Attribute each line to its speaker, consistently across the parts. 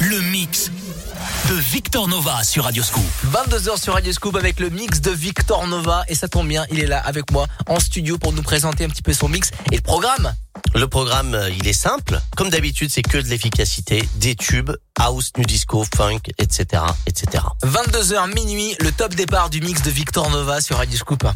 Speaker 1: Le mix de Victor Nova sur Radioscoop.
Speaker 2: 22h sur Radioscoop avec le mix de Victor Nova et ça tombe bien, il est là avec moi en studio pour nous présenter un petit peu son mix et le programme.
Speaker 3: Le programme, euh, il est simple. Comme d'habitude, c'est que de l'efficacité, des tubes, house, new disco, funk, etc., etc.
Speaker 2: 22h minuit, le top départ du mix de Victor Nova sur Radioscoop.
Speaker 1: Nova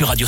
Speaker 1: sur Radio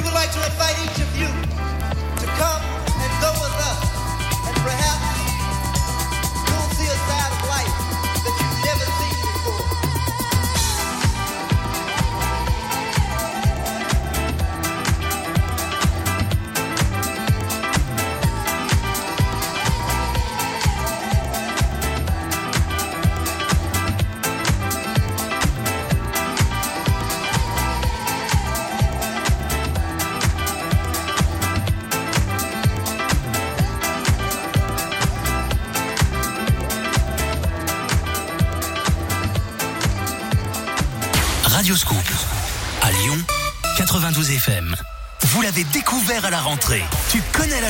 Speaker 4: We would like to invite each of you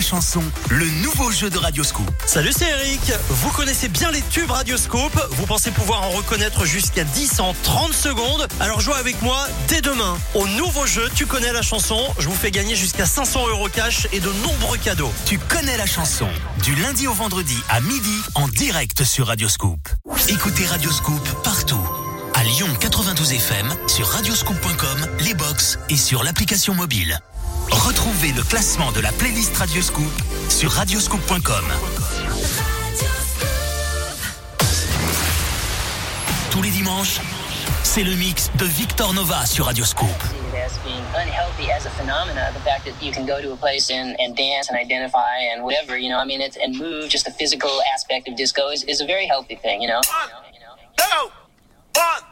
Speaker 5: la chanson, le nouveau jeu de Radio Scoop.
Speaker 6: Salut, c'est Eric. Vous connaissez bien les tubes Radioscope. Vous pensez pouvoir en reconnaître jusqu'à 10 en 30 secondes. Alors jouez avec moi dès demain au nouveau jeu Tu connais la chanson. Je vous fais gagner jusqu'à 500 euros cash et de nombreux cadeaux.
Speaker 5: Tu connais la chanson. Du lundi au vendredi à midi en direct sur Radio Scoop. Écoutez Radio Scoop partout. À Lyon 92 FM, sur radioscoop.com, les box et sur l'application mobile. Retrouvez le classement de la playlist Radio Scoop sur radioscoop.com. Tous les dimanches, c'est le mix de Victor Nova sur Radio Scoop.
Speaker 7: as being unhealthy as a phenomena. The fact that you can go to a place and, and dance and identify and whatever, you know, I mean, it's, and move, just the physical aspect of disco is, is a very healthy thing, you know? You know?
Speaker 4: Two, one,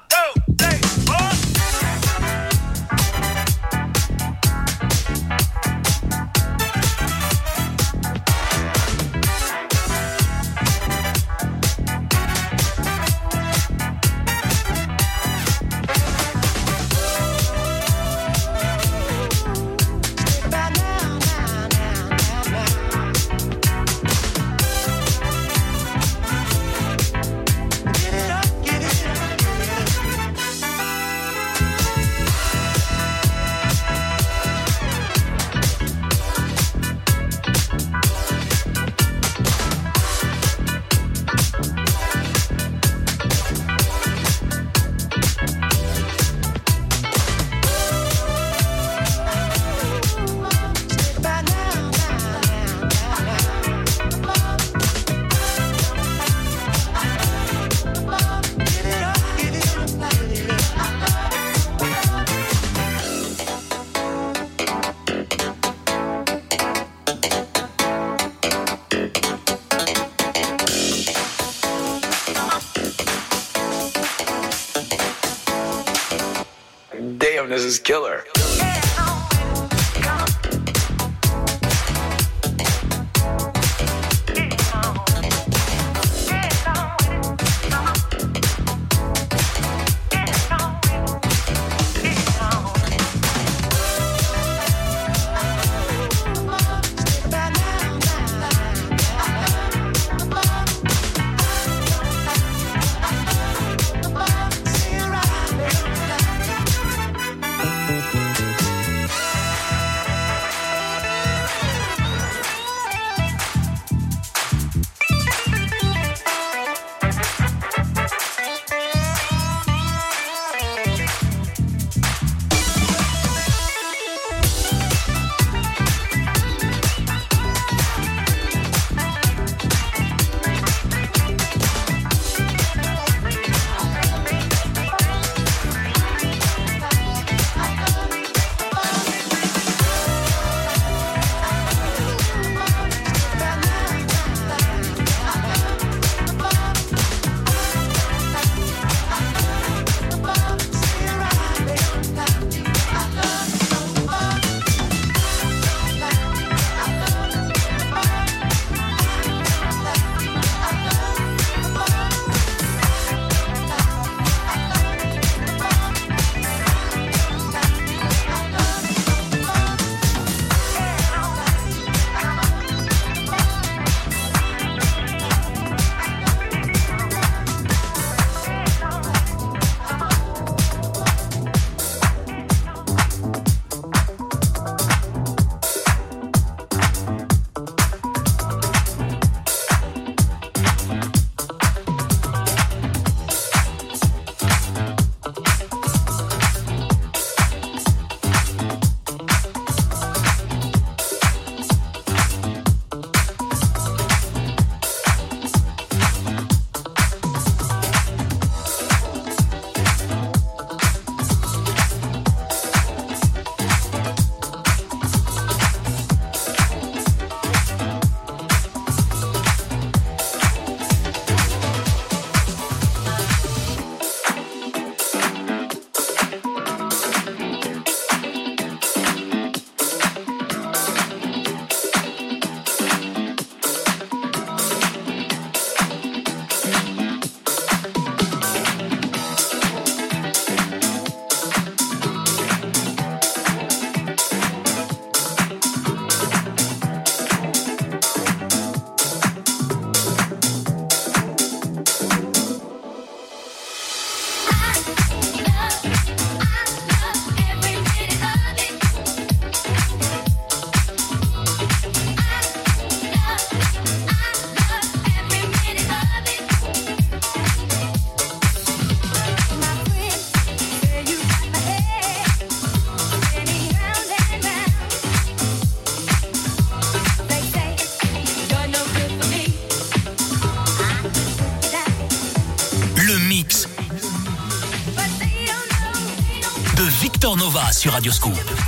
Speaker 8: sur
Speaker 9: Radioscoop.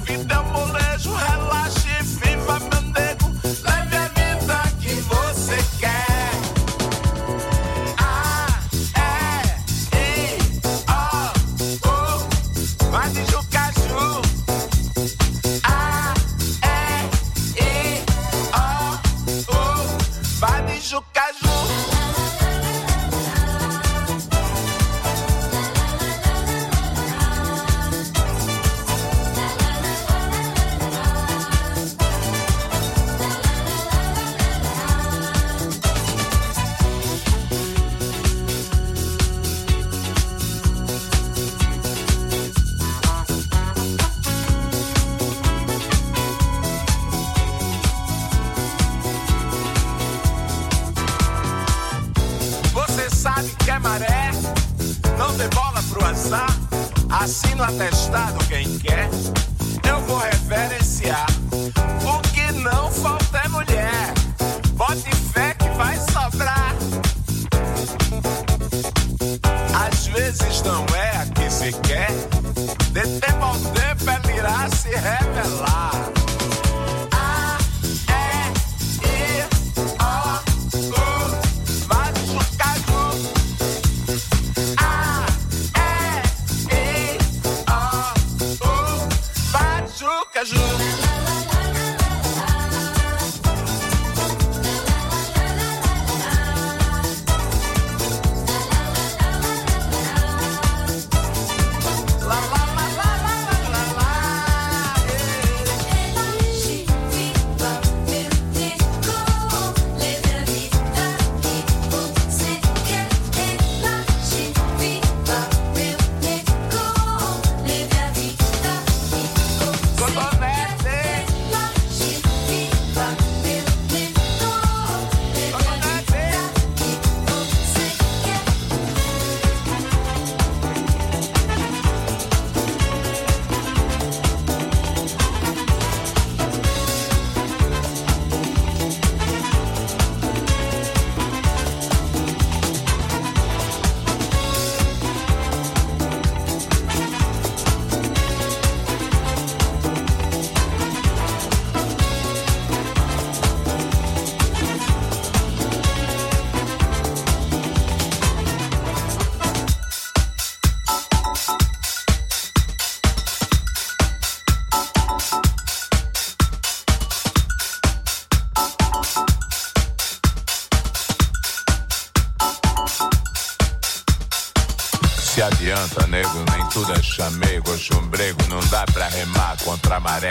Speaker 9: contra a maré.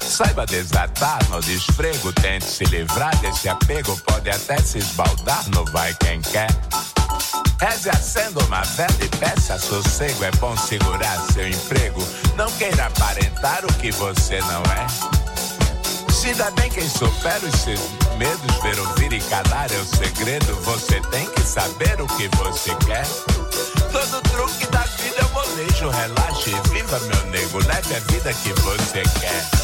Speaker 9: Saiba desatar no desfrego, tente se livrar desse apego, pode até se esbaldar no vai quem quer. Reze acenda uma vela e peça sossego, é bom segurar seu emprego, não queira aparentar o que você não é. Se bem quem supera os seus medos, ver, ouvir e calar é o segredo. Você tem que saber o que você quer. Relaxe viva, meu nego. Leve a vida que você quer.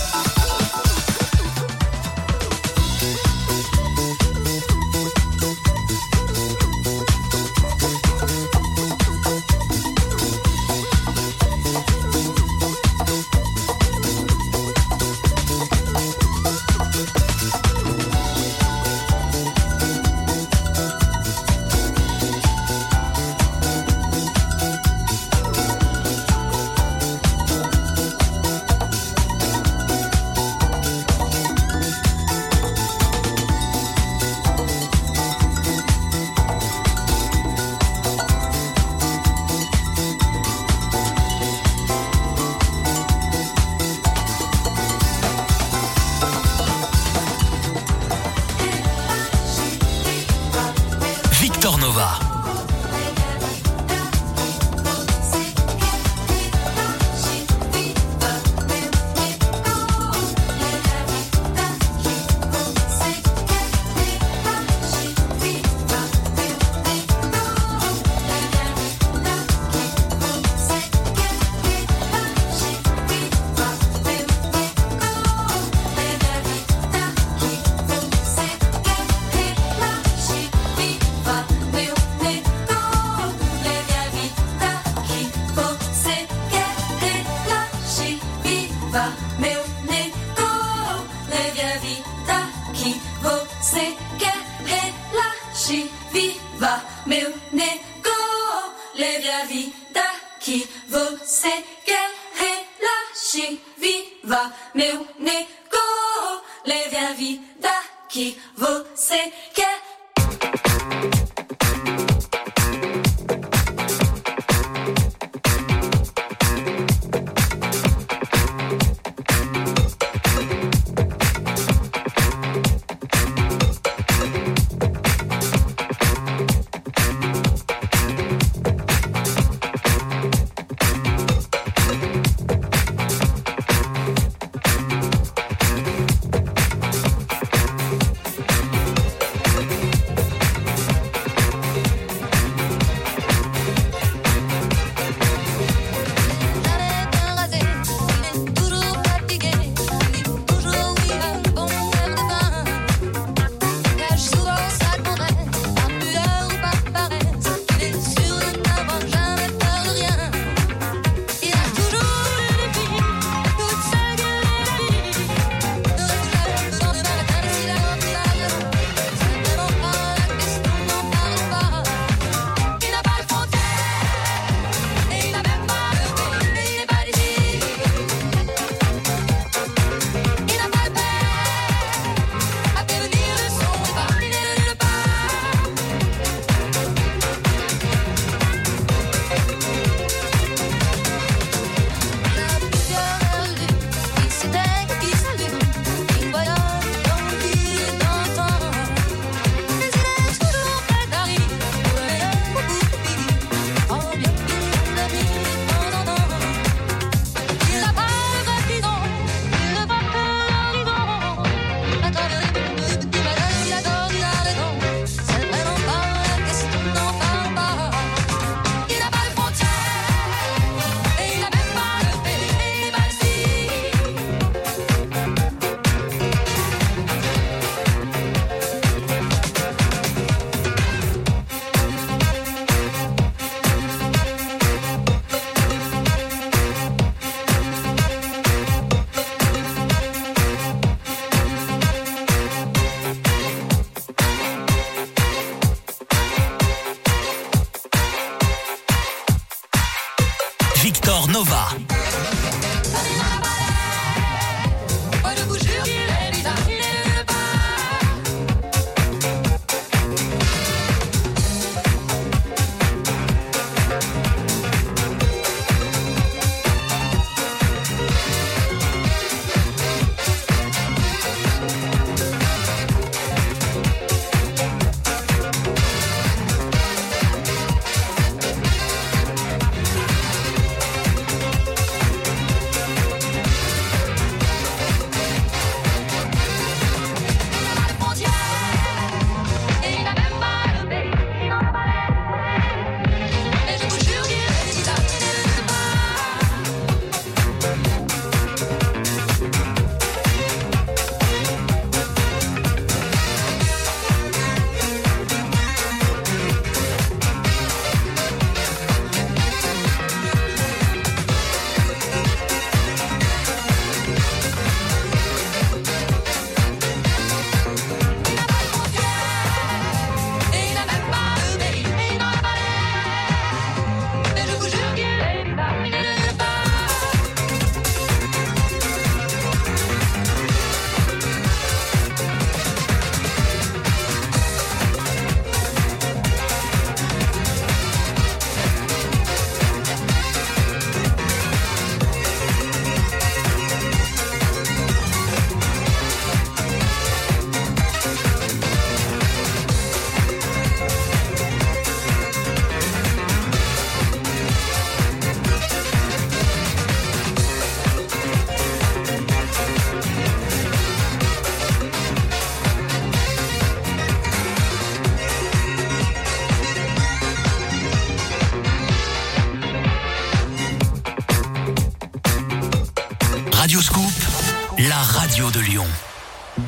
Speaker 5: Radio de Lyon.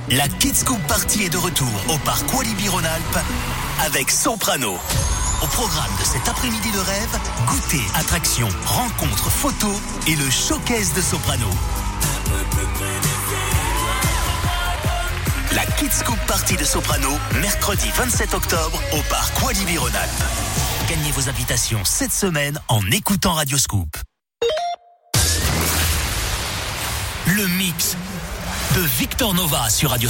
Speaker 5: La Kids Scoop Party est de retour au parc Walibi Rhône-Alpes avec Soprano. Au programme de cet après-midi de rêve, goûter, attractions, rencontres, photos et le showcase de Soprano. La Kids Scoop Party de Soprano, mercredi 27 octobre au parc Walibi Rhône-Alpes. Gagnez vos invitations cette semaine en écoutant Radio Scoop. Le mix de Victor Nova sur Radio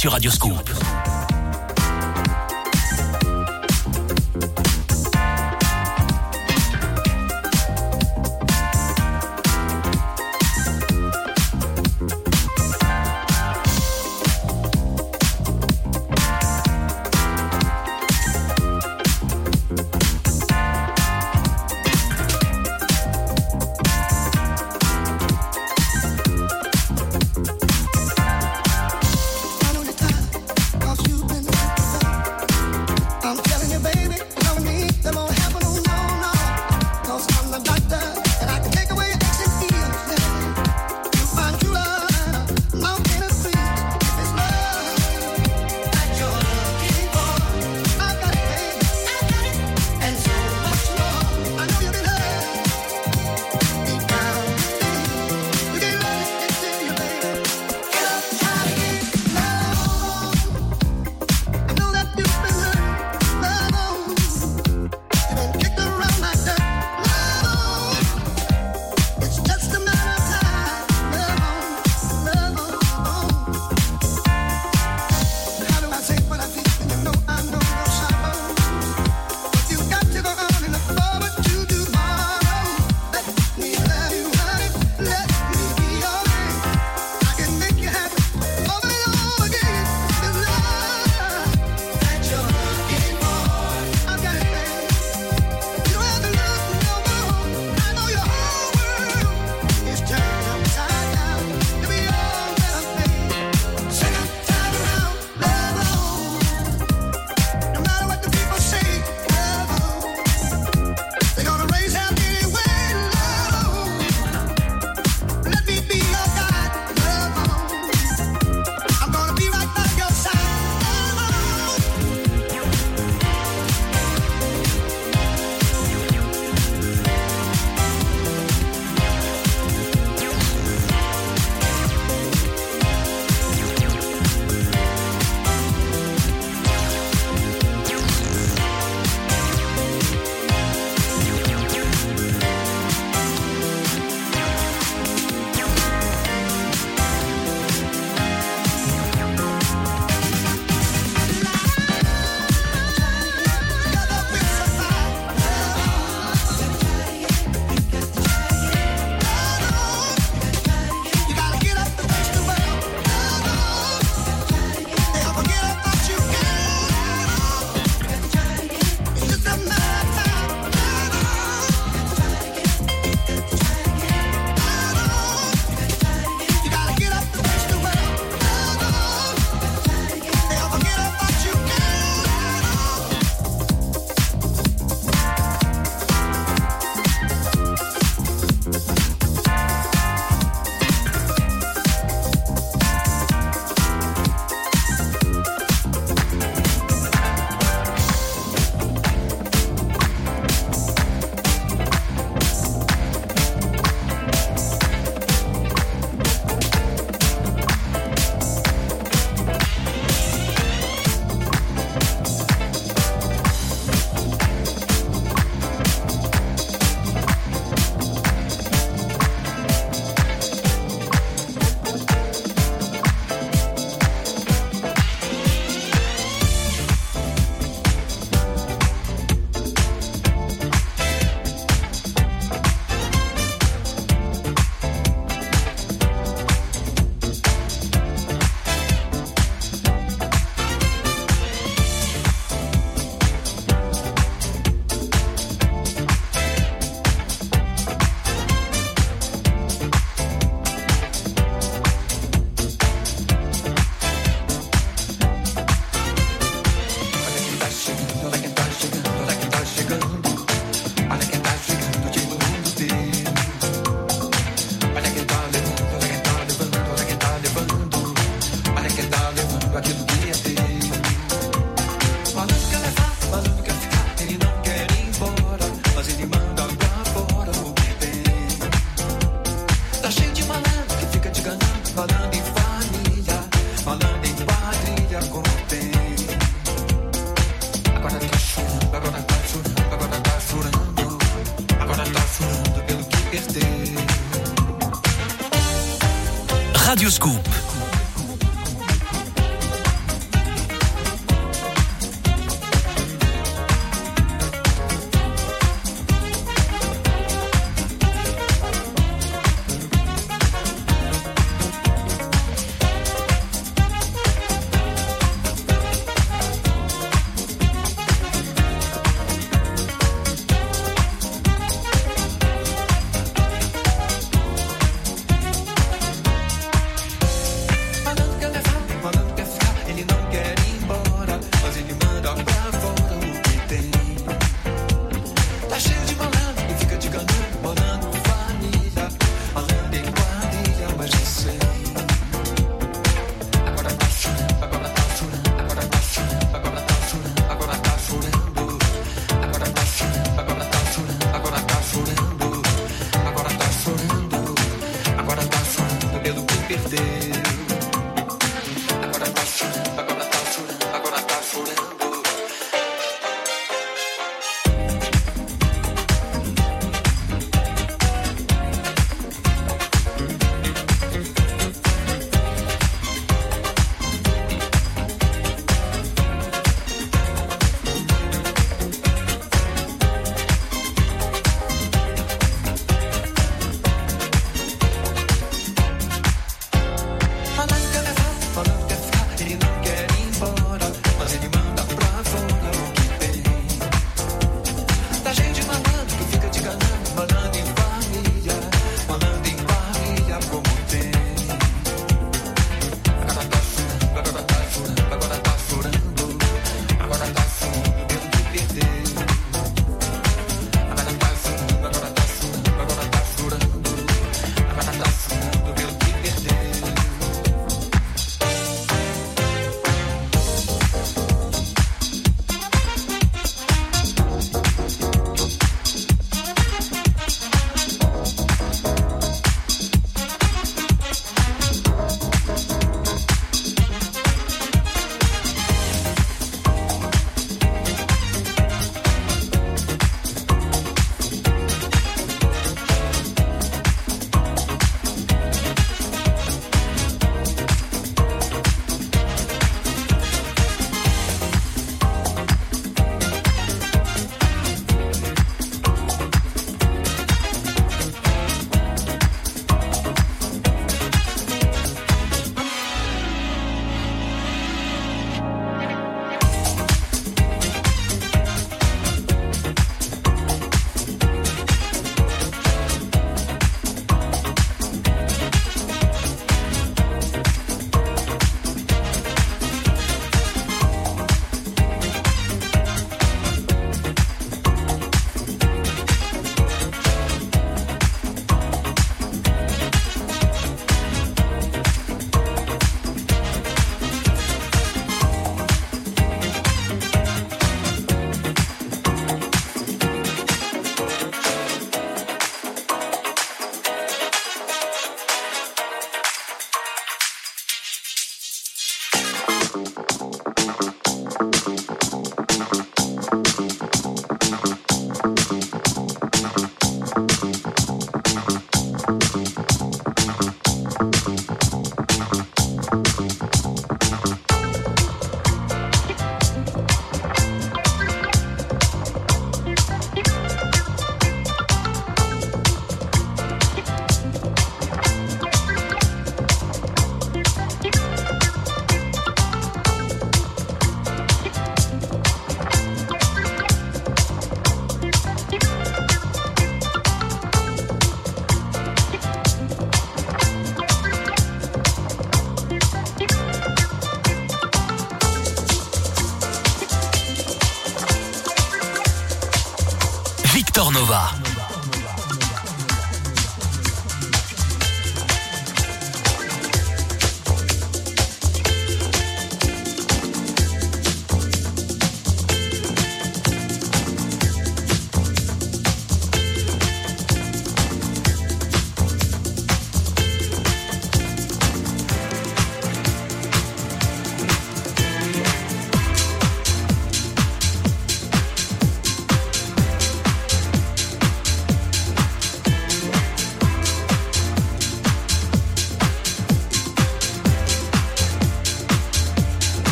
Speaker 10: sur Radioscoop.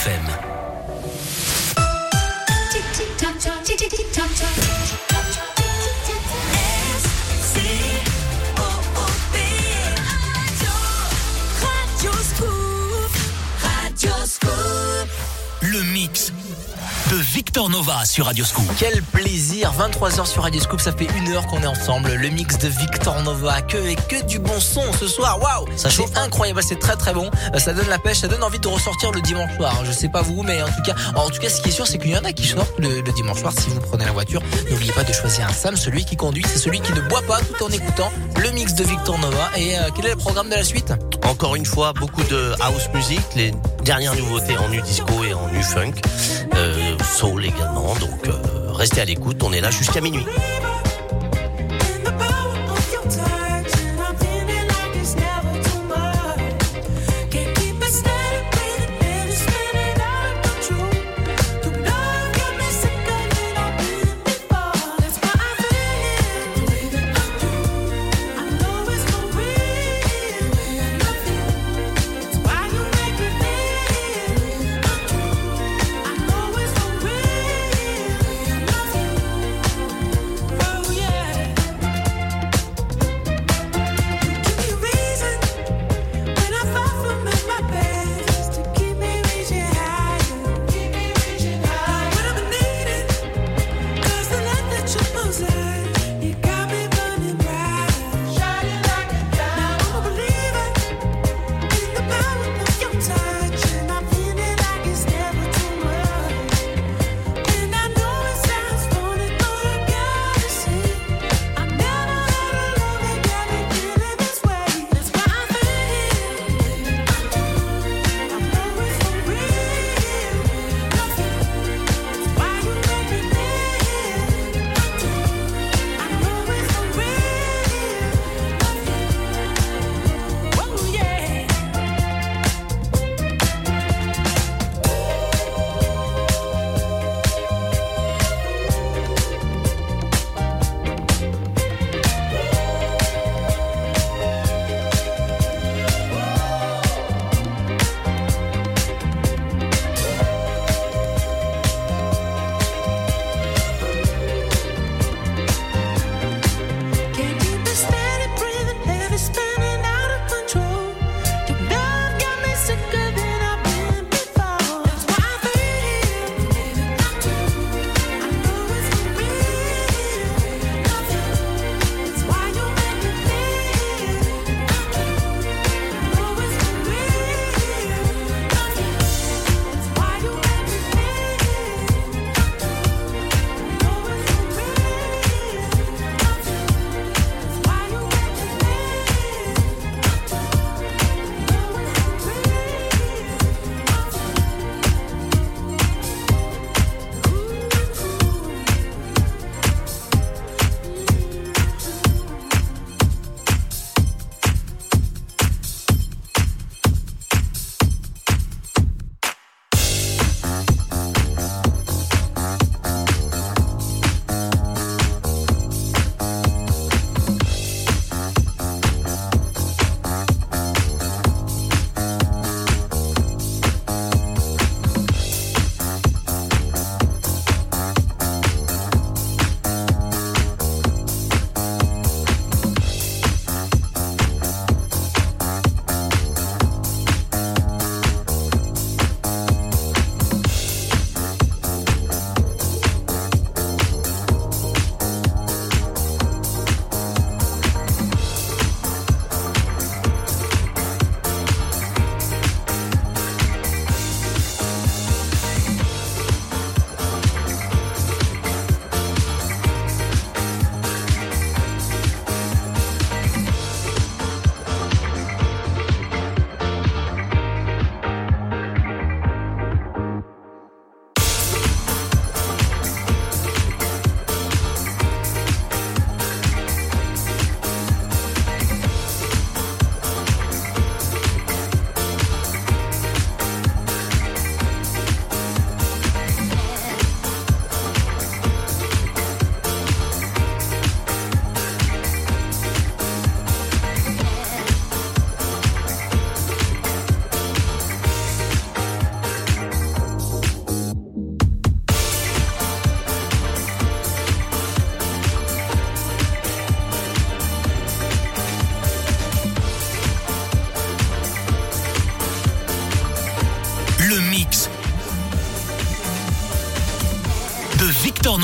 Speaker 5: FM. Nova sur Radio Scoop.
Speaker 2: Quel plaisir, 23h sur Radio Scoop, ça fait une heure qu'on est ensemble. Le mix de Victor Nova, que et que du bon son ce soir. Waouh,
Speaker 6: Ça chauffe,
Speaker 2: c'est incroyable, c'est très très bon. Euh, Ça donne la pêche, ça donne envie de ressortir le dimanche soir. Je sais pas vous, mais en tout cas, en tout cas, ce qui est sûr, c'est qu'il y en a qui sortent le, le dimanche soir. Si vous prenez la voiture, n'oubliez pas de choisir un Sam. Celui qui conduit, c'est celui qui ne boit pas tout en écoutant le mix de Victor Nova. Et euh, quel est le programme de la suite?
Speaker 11: Encore une fois, beaucoup de house music, les dernières nouveautés en nu disco et en nu funk, euh, soul également. Donc euh, restez à l'écoute, on est là jusqu'à minuit.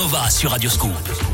Speaker 5: Nova sur Radioscoop.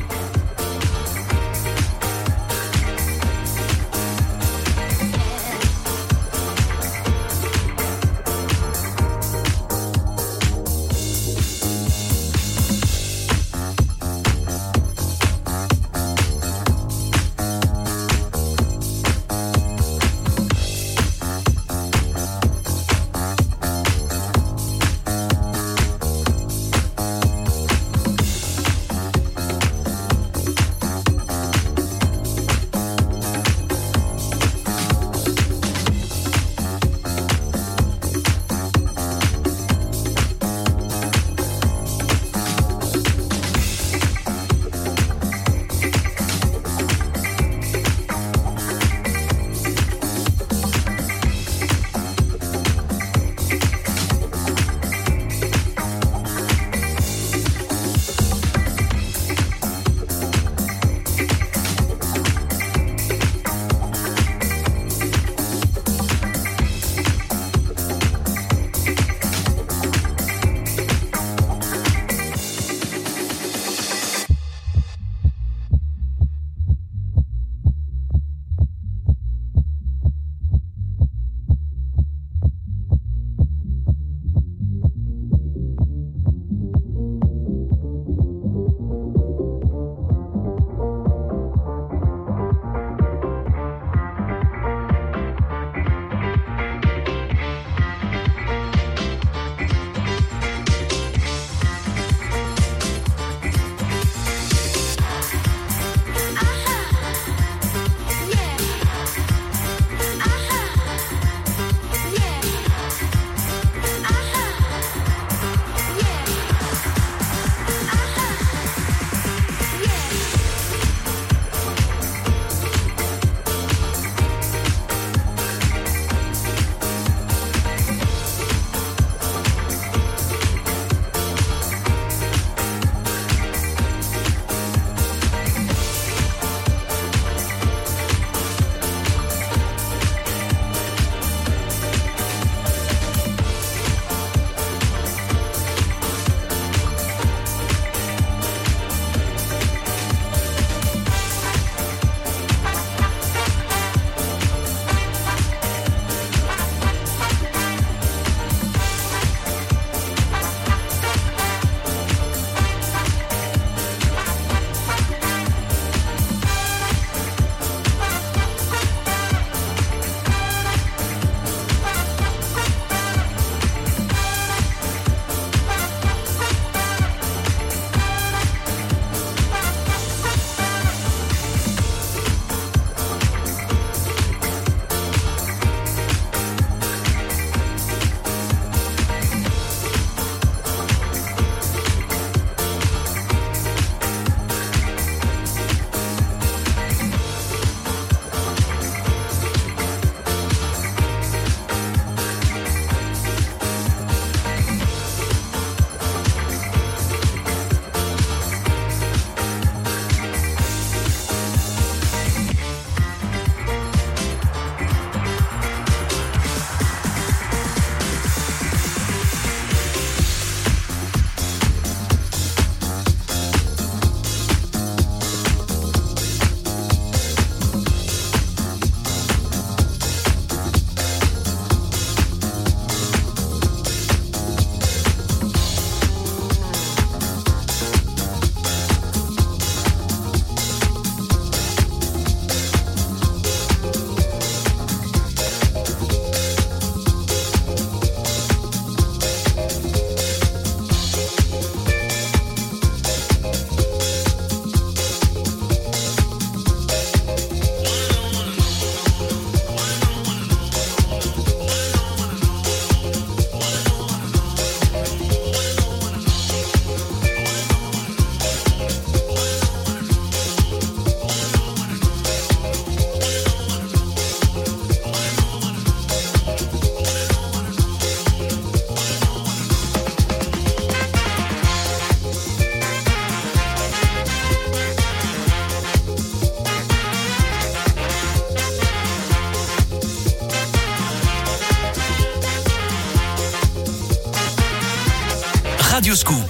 Speaker 12: Radio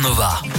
Speaker 4: Nova.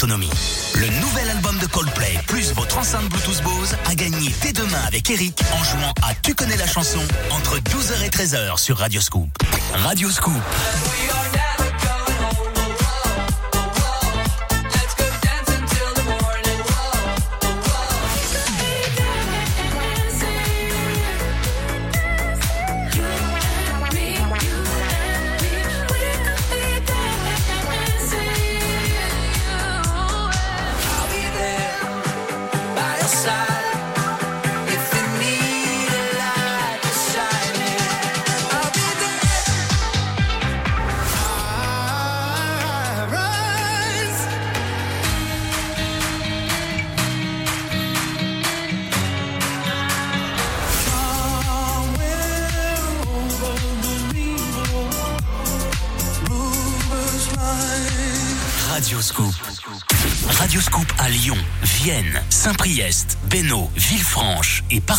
Speaker 5: Le nouvel album de Coldplay plus votre enceinte Bluetooth Bose a gagné dès demain avec Eric en jouant à Tu connais la chanson entre 12h et 13h sur Radio Scoop. Radio Scoop.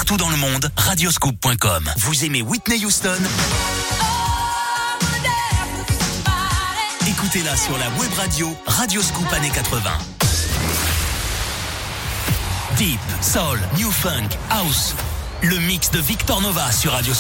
Speaker 5: Partout dans le monde, radioscoop.com. Vous aimez Whitney Houston? Écoutez-la sur la web radio Radio Scoop années 80. Deep, Soul, New Funk, House. Le mix de Victor Nova sur Radio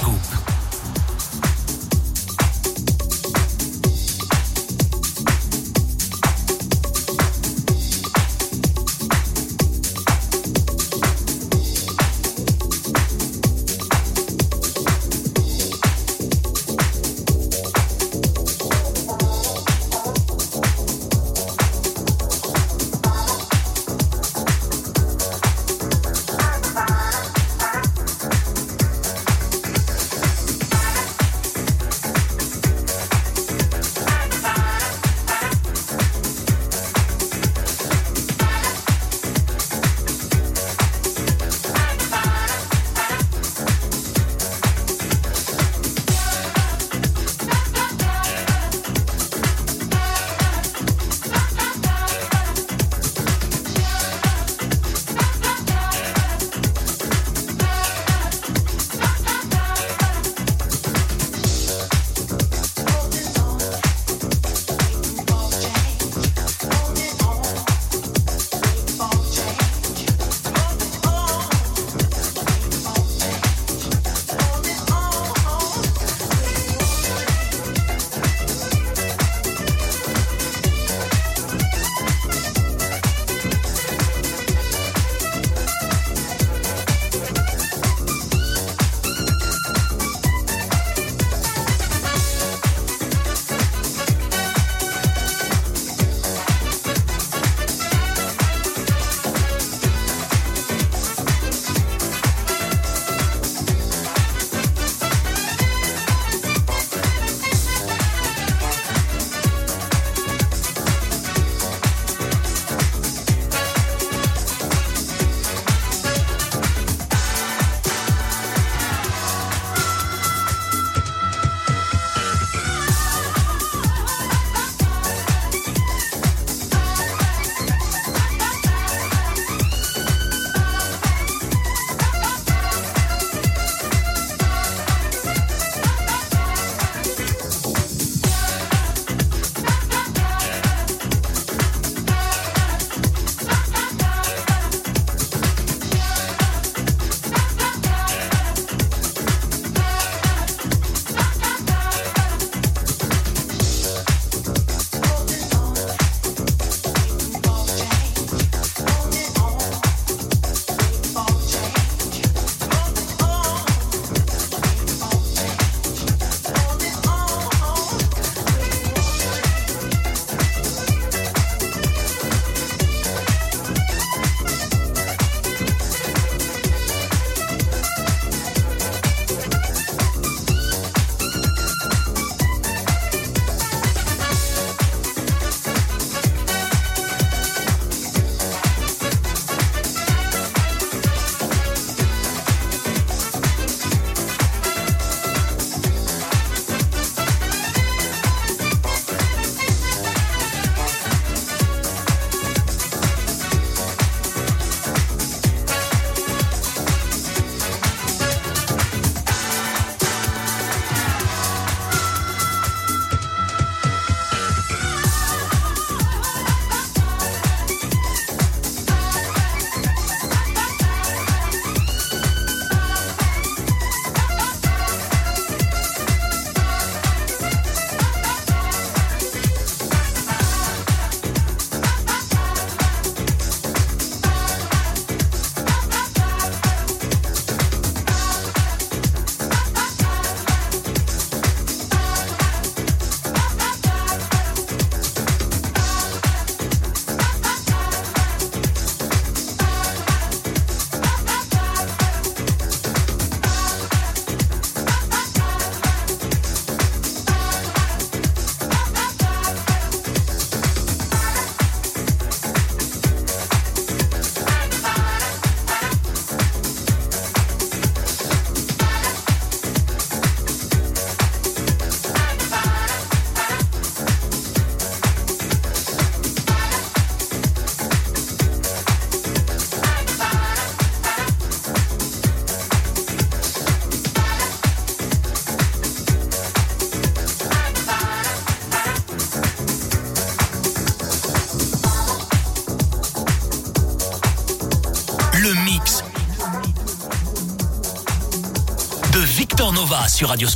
Speaker 5: sur Radio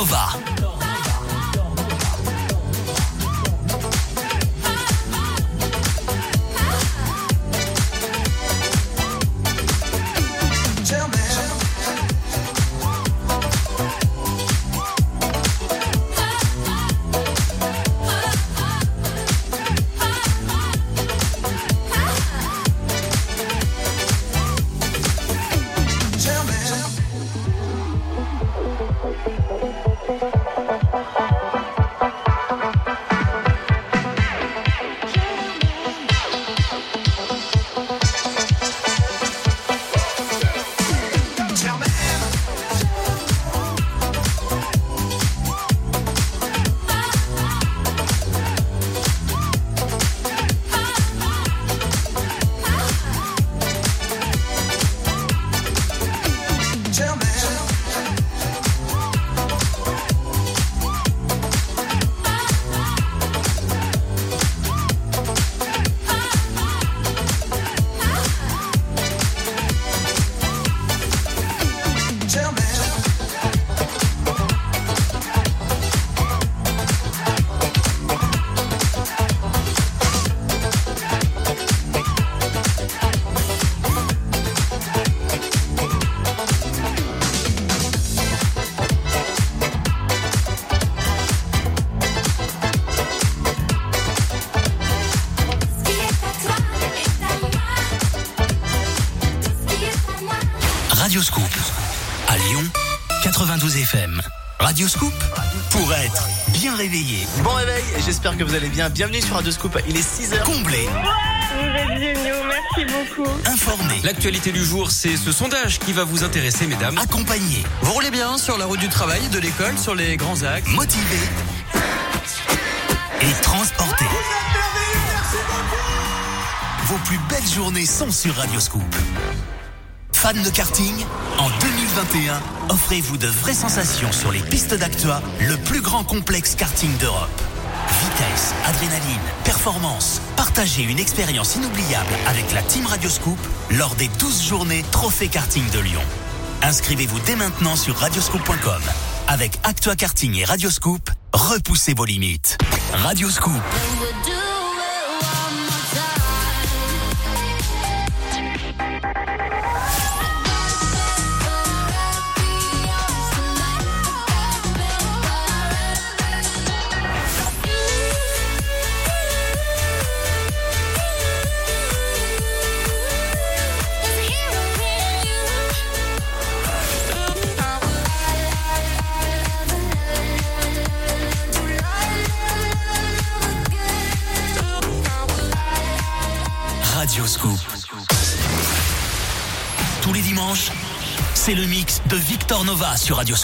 Speaker 5: Nova. Radio Scoop. À Lyon, 92 FM. Radio Scoop pour être bien réveillé.
Speaker 11: Bon réveil, j'espère que vous allez bien. Bienvenue sur Radio Scoop, il est 6h.
Speaker 5: Comblé,
Speaker 13: Vous êtes géniaux, merci beaucoup.
Speaker 5: informé,
Speaker 14: L'actualité du jour, c'est ce sondage qui va vous intéresser, mesdames.
Speaker 5: accompagné,
Speaker 2: Vous roulez bien sur la route du travail, de l'école, sur les grands axes?
Speaker 5: motivé et transporté. Vos plus belles journées sont sur Radio Scoop. Fans de karting, en 2021, offrez-vous de vraies sensations sur les pistes d'Actua, le plus grand complexe karting d'Europe. Vitesse, adrénaline, performance. Partagez une expérience inoubliable avec la Team Radio Scoop lors des 12 journées Trophée Karting de Lyon. Inscrivez-vous dès maintenant sur radioscoop.com. Avec Actua Karting et Radio Scoop, repoussez vos limites. Radio c'est le mix de Victor Nova sur Radio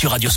Speaker 5: sur Radio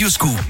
Speaker 11: Radio Scoop.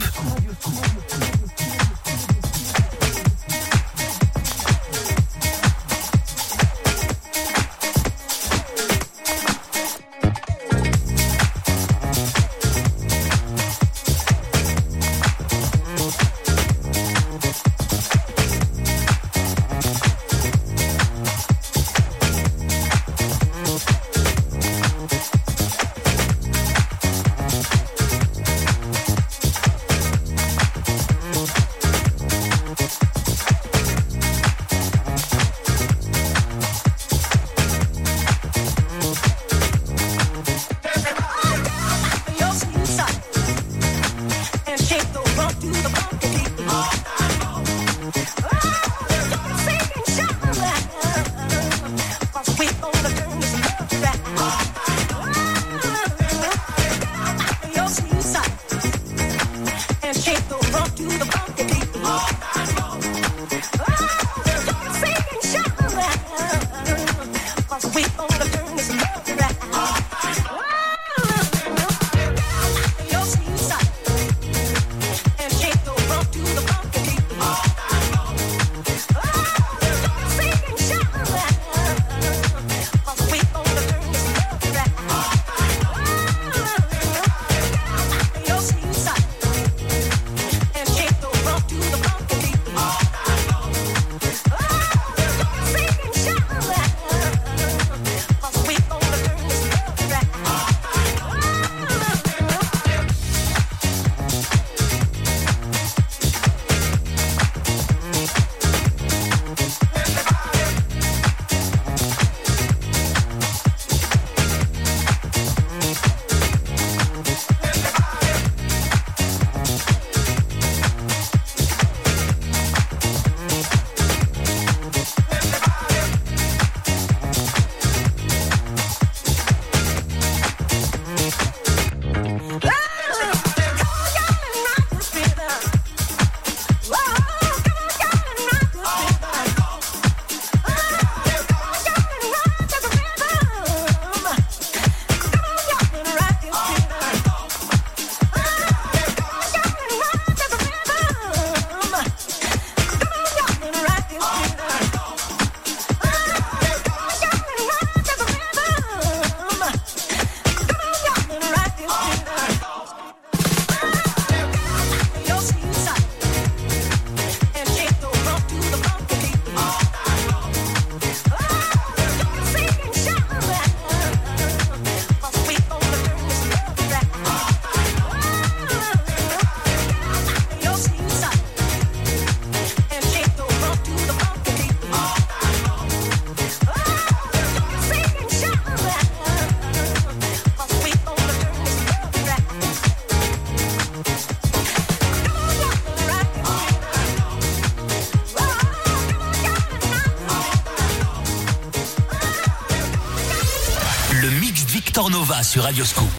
Speaker 11: Sur Radio Scoop.